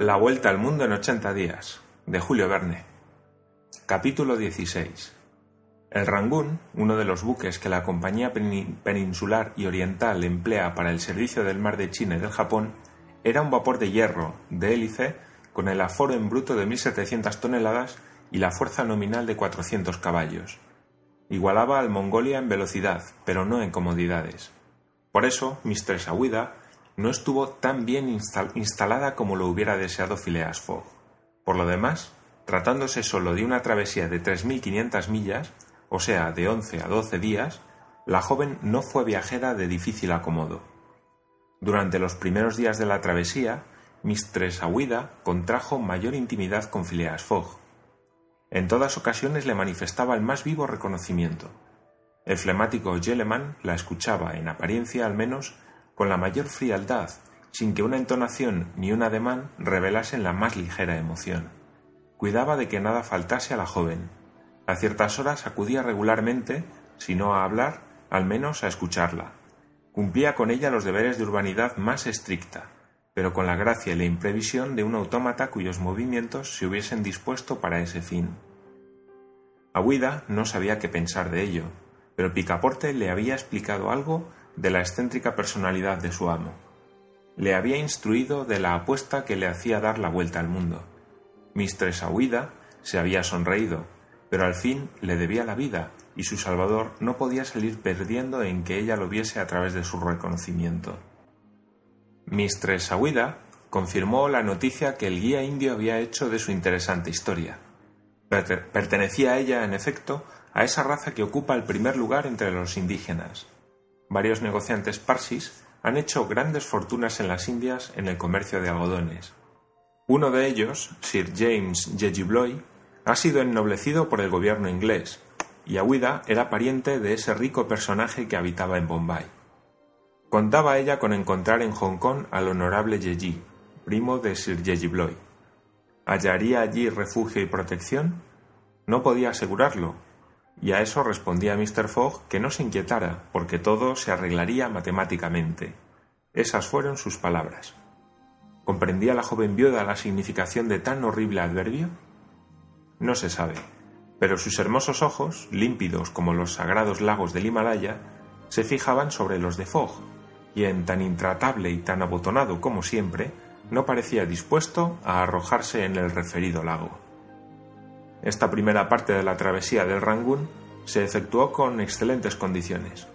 La Vuelta al Mundo en 80 días, de Julio Verne. Capítulo 16. El Rangoon, uno de los buques que la Compañía Peninsular y Oriental emplea para el servicio del mar de China y del Japón, era un vapor de hierro, de hélice, con el aforo en bruto de 1.700 toneladas y la fuerza nominal de 400 caballos. Igualaba al Mongolia en velocidad, pero no en comodidades. Por eso, Mistress Aouida no estuvo tan bien instalada como lo hubiera deseado Phileas Fogg. Por lo demás, tratándose solo de una travesía de 3.500 millas, o sea, de 11 a 12 días, la joven no fue viajera de difícil acomodo. Durante los primeros días de la travesía, Mistress Aouida contrajo mayor intimidad con Phileas Fogg. En todas ocasiones le manifestaba el más vivo reconocimiento. El flemático Gelleman la escuchaba, en apariencia al menos, con la mayor frialdad, sin que una entonación ni un ademán revelasen la más ligera emoción. Cuidaba de que nada faltase a la joven. A ciertas horas acudía regularmente, si no a hablar, al menos a escucharla. Cumplía con ella los deberes de urbanidad más estricta, pero con la gracia y la imprevisión de un autómata cuyos movimientos se hubiesen dispuesto para ese fin. Aguida no sabía qué pensar de ello, pero Picaporte le había explicado algo de la excéntrica personalidad de su amo. Le había instruido de la apuesta que le hacía dar la vuelta al mundo. Mistress Aouida se había sonreído, pero al fin le debía la vida y su salvador no podía salir perdiendo en que ella lo viese a través de su reconocimiento. Mistress Aouida confirmó la noticia que el guía indio había hecho de su interesante historia. Pertenecía ella, en efecto, a esa raza que ocupa el primer lugar entre los indígenas, varios negociantes parsis han hecho grandes fortunas en las Indias en el comercio de algodones. Uno de ellos, Sir James Jejibloy, ha sido ennoblecido por el gobierno inglés, y Aouida era pariente de ese rico personaje que habitaba en Bombay. Contaba ella con encontrar en Hong Kong al honorable Yeji, primo de Sir Jejibloy. ¿Hallaría allí refugio y protección? No podía asegurarlo, y a eso respondía Mr. Fogg que no se inquietara, porque todo se arreglaría matemáticamente. Esas fueron sus palabras. ¿Comprendía la joven viuda la significación de tan horrible adverbio? No se sabe, pero sus hermosos ojos, límpidos como los sagrados lagos del Himalaya, se fijaban sobre los de Fogg, quien, tan intratable y tan abotonado como siempre, no parecía dispuesto a arrojarse en el referido lago. Esta primera parte de la travesía del Rangoon se efectuó con excelentes condiciones.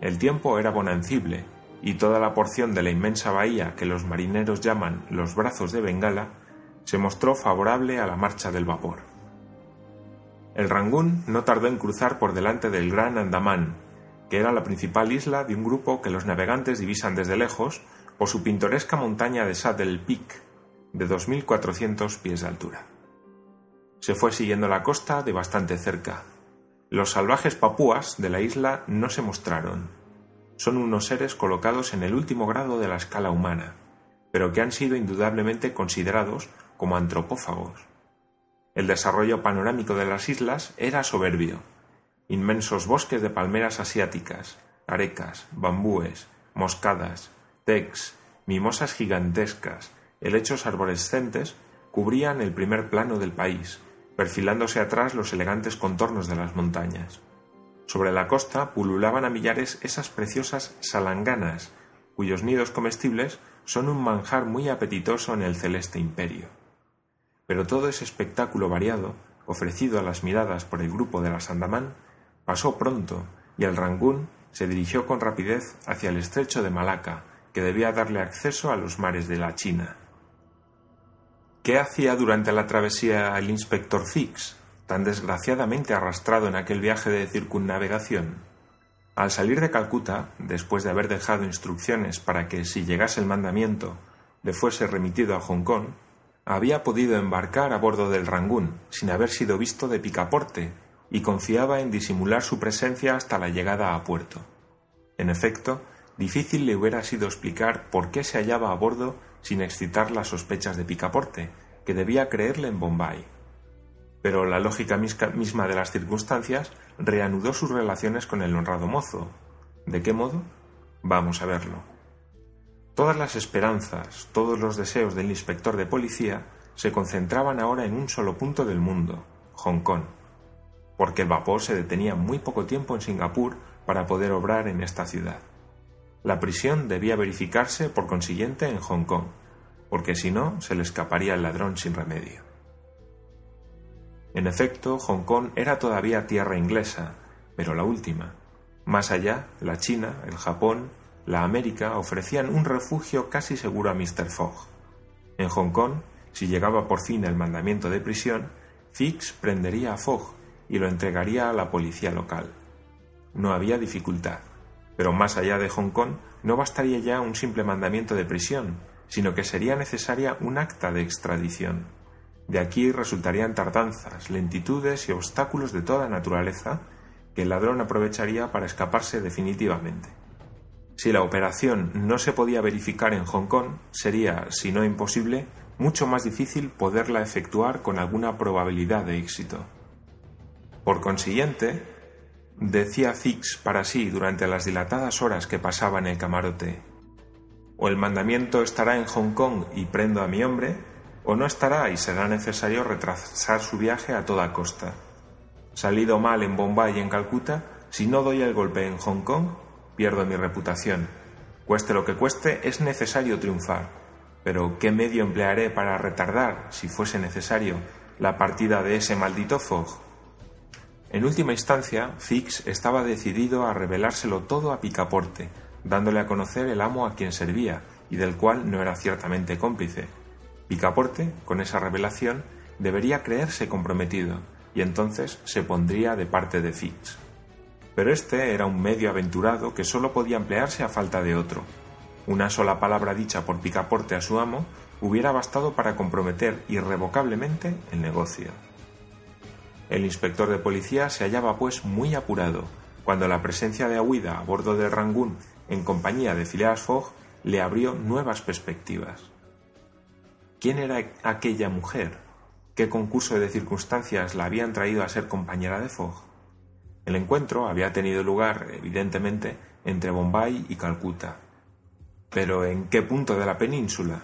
El tiempo era bonancible y toda la porción de la inmensa bahía que los marineros llaman los brazos de Bengala se mostró favorable a la marcha del vapor. El Rangoon no tardó en cruzar por delante del Gran Andamán, que era la principal isla de un grupo que los navegantes divisan desde lejos por su pintoresca montaña de Saddle Peak, de 2.400 pies de altura. Se fue siguiendo la costa de bastante cerca. Los salvajes papúas de la isla no se mostraron. Son unos seres colocados en el último grado de la escala humana, pero que han sido indudablemente considerados como antropófagos. El desarrollo panorámico de las islas era soberbio. Inmensos bosques de palmeras asiáticas, arecas, bambúes, moscadas, tecs, mimosas gigantescas, helechos arborescentes cubrían el primer plano del país, perfilándose atrás los elegantes contornos de las montañas. Sobre la costa pululaban a millares esas preciosas salanganas, cuyos nidos comestibles son un manjar muy apetitoso en el celeste imperio. Pero todo ese espectáculo variado, ofrecido a las miradas por el grupo de las Andamán, pasó pronto y el Rangún se dirigió con rapidez hacia el estrecho de Malaca, que debía darle acceso a los mares de la China. ¿Qué hacía durante la travesía el inspector Fix, tan desgraciadamente arrastrado en aquel viaje de circunnavegación? Al salir de Calcuta, después de haber dejado instrucciones para que, si llegase el mandamiento, le fuese remitido a Hong Kong, había podido embarcar a bordo del Rangún sin haber sido visto de Picaporte y confiaba en disimular su presencia hasta la llegada a puerto. En efecto, difícil le hubiera sido explicar por qué se hallaba a bordo sin excitar las sospechas de Picaporte, que debía creerle en Bombay. Pero la lógica misma de las circunstancias reanudó sus relaciones con el honrado mozo. ¿De qué modo? Vamos a verlo. Todas las esperanzas, todos los deseos del inspector de policía se concentraban ahora en un solo punto del mundo, Hong Kong, porque el vapor se detenía muy poco tiempo en Singapur para poder obrar en esta ciudad. La prisión debía verificarse, por consiguiente, en Hong Kong, porque si no, se le escaparía el ladrón sin remedio. En efecto, Hong Kong era todavía tierra inglesa, pero la última. Más allá, la China, el Japón, la América ofrecían un refugio casi seguro a Mr. Fogg. En Hong Kong, si llegaba por fin el mandamiento de prisión, Fix prendería a Fogg y lo entregaría a la policía local. No había dificultad, pero más allá de Hong Kong no bastaría ya un simple mandamiento de prisión, sino que sería necesaria un acta de extradición. De aquí resultarían tardanzas, lentitudes y obstáculos de toda naturaleza que el ladrón aprovecharía para escaparse definitivamente. Si la operación no se podía verificar en Hong Kong, sería, si no imposible, mucho más difícil poderla efectuar con alguna probabilidad de éxito. Por consiguiente, decía Fix para sí durante las dilatadas horas que pasaba en el camarote, o el mandamiento estará en Hong Kong y prendo a mi hombre, o no estará y será necesario retrasar su viaje a toda costa. Salido mal en Bombay y en Calcuta, si no doy el golpe en Hong Kong, pierdo mi reputación. Cueste lo que cueste, es necesario triunfar. Pero ¿qué medio emplearé para retardar, si fuese necesario, la partida de ese maldito Fogg? En última instancia, Fix estaba decidido a revelárselo todo a Picaporte, dándole a conocer el amo a quien servía y del cual no era ciertamente cómplice. Picaporte, con esa revelación, debería creerse comprometido y entonces se pondría de parte de Fix. Pero este era un medio aventurado que sólo podía emplearse a falta de otro. Una sola palabra dicha por Picaporte a su amo hubiera bastado para comprometer irrevocablemente el negocio. El inspector de policía se hallaba pues muy apurado, cuando la presencia de Aguida a bordo del Rangún en compañía de Phileas Fogg, le abrió nuevas perspectivas. ¿Quién era aquella mujer? ¿Qué concurso de circunstancias la habían traído a ser compañera de Fogg? El encuentro había tenido lugar, evidentemente, entre Bombay y Calcuta. Pero ¿en qué punto de la península?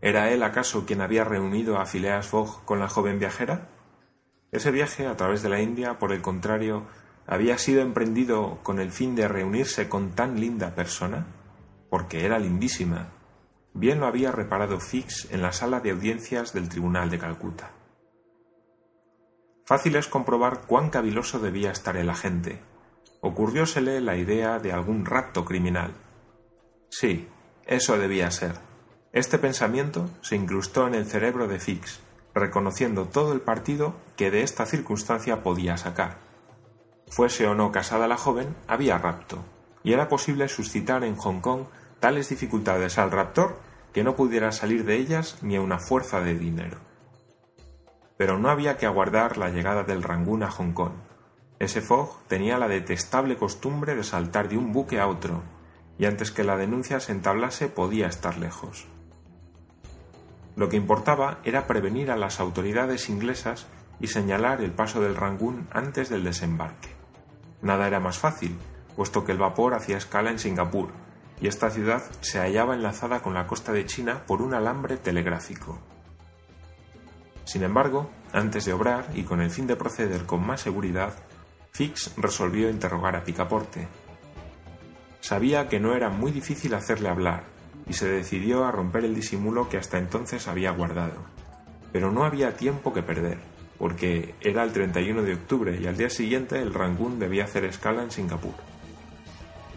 ¿Era él acaso quien había reunido a Phileas Fogg con la joven viajera? Ese viaje a través de la India, por el contrario, había sido emprendido con el fin de reunirse con tan linda persona, porque era lindísima. Bien lo había reparado Fix en la sala de audiencias del Tribunal de Calcuta. Fácil es comprobar cuán caviloso debía estar el agente. Ocurriósele la idea de algún rapto criminal. Sí, eso debía ser. Este pensamiento se incrustó en el cerebro de Fix, reconociendo todo el partido que de esta circunstancia podía sacar Fuese o no casada la joven, había rapto, y era posible suscitar en Hong Kong tales dificultades al raptor que no pudiera salir de ellas ni a una fuerza de dinero. Pero no había que aguardar la llegada del Rangún a Hong Kong. Ese Fogg tenía la detestable costumbre de saltar de un buque a otro, y antes que la denuncia se entablase podía estar lejos. Lo que importaba era prevenir a las autoridades inglesas y señalar el paso del Rangún antes del desembarque. Nada era más fácil, puesto que el vapor hacía escala en Singapur, y esta ciudad se hallaba enlazada con la costa de China por un alambre telegráfico. Sin embargo, antes de obrar y con el fin de proceder con más seguridad, Fix resolvió interrogar a Picaporte. Sabía que no era muy difícil hacerle hablar, y se decidió a romper el disimulo que hasta entonces había guardado. Pero no había tiempo que perder porque era el 31 de octubre y al día siguiente el Rangún debía hacer escala en Singapur.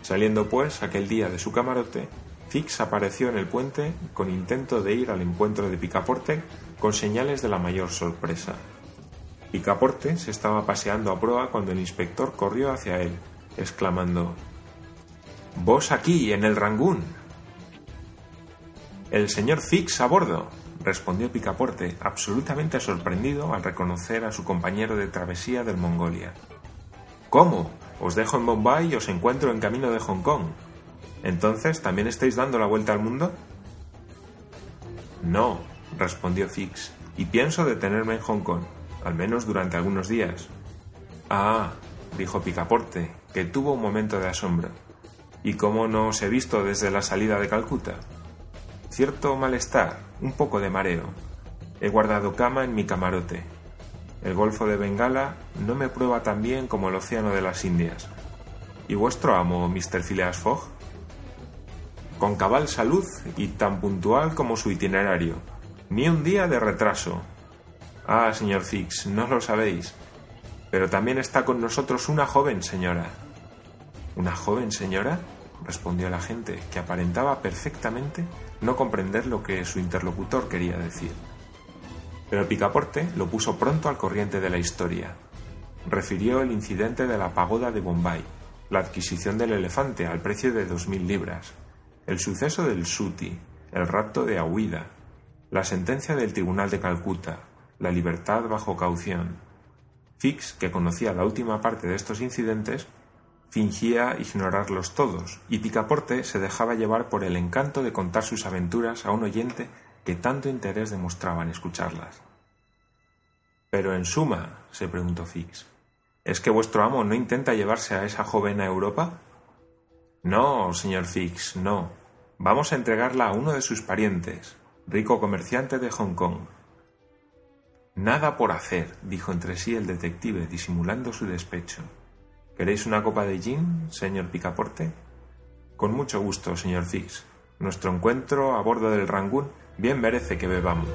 Saliendo pues aquel día de su camarote, Fix apareció en el puente con intento de ir al encuentro de Picaporte con señales de la mayor sorpresa. Picaporte se estaba paseando a proa cuando el inspector corrió hacia él, exclamando Vos aquí, en el Rangún. El señor Fix a bordo respondió Picaporte, absolutamente sorprendido al reconocer a su compañero de travesía del Mongolia. ¿Cómo? Os dejo en Bombay y os encuentro en camino de Hong Kong. ¿Entonces también estáis dando la vuelta al mundo? No, respondió Fix, y pienso detenerme en Hong Kong, al menos durante algunos días. Ah, dijo Picaporte, que tuvo un momento de asombro. ¿Y cómo no os he visto desde la salida de Calcuta? Cierto malestar, un poco de mareo. He guardado cama en mi camarote. El Golfo de Bengala no me prueba tan bien como el Océano de las Indias. ¿Y vuestro amo, Mr. Phileas Fogg? Con cabal salud y tan puntual como su itinerario. Ni un día de retraso. Ah, señor Fix, no lo sabéis. Pero también está con nosotros una joven señora. ¿Una joven señora? respondió el agente, que aparentaba perfectamente no comprender lo que su interlocutor quería decir. Pero Picaporte lo puso pronto al corriente de la historia. Refirió el incidente de la pagoda de Bombay, la adquisición del elefante al precio de dos mil libras, el suceso del Suti, el rapto de Ahuida, la sentencia del Tribunal de Calcuta, la libertad bajo caución. Fix, que conocía la última parte de estos incidentes, fingía ignorarlos todos, y Picaporte se dejaba llevar por el encanto de contar sus aventuras a un oyente que tanto interés demostraba en escucharlas. Pero en suma, se preguntó Fix, ¿es que vuestro amo no intenta llevarse a esa joven a Europa? No, señor Fix, no. Vamos a entregarla a uno de sus parientes, rico comerciante de Hong Kong. Nada por hacer, dijo entre sí el detective, disimulando su despecho. ¿Queréis una copa de gin, señor Picaporte? Con mucho gusto, señor Fix. Nuestro encuentro a bordo del Rangoon bien merece que bebamos.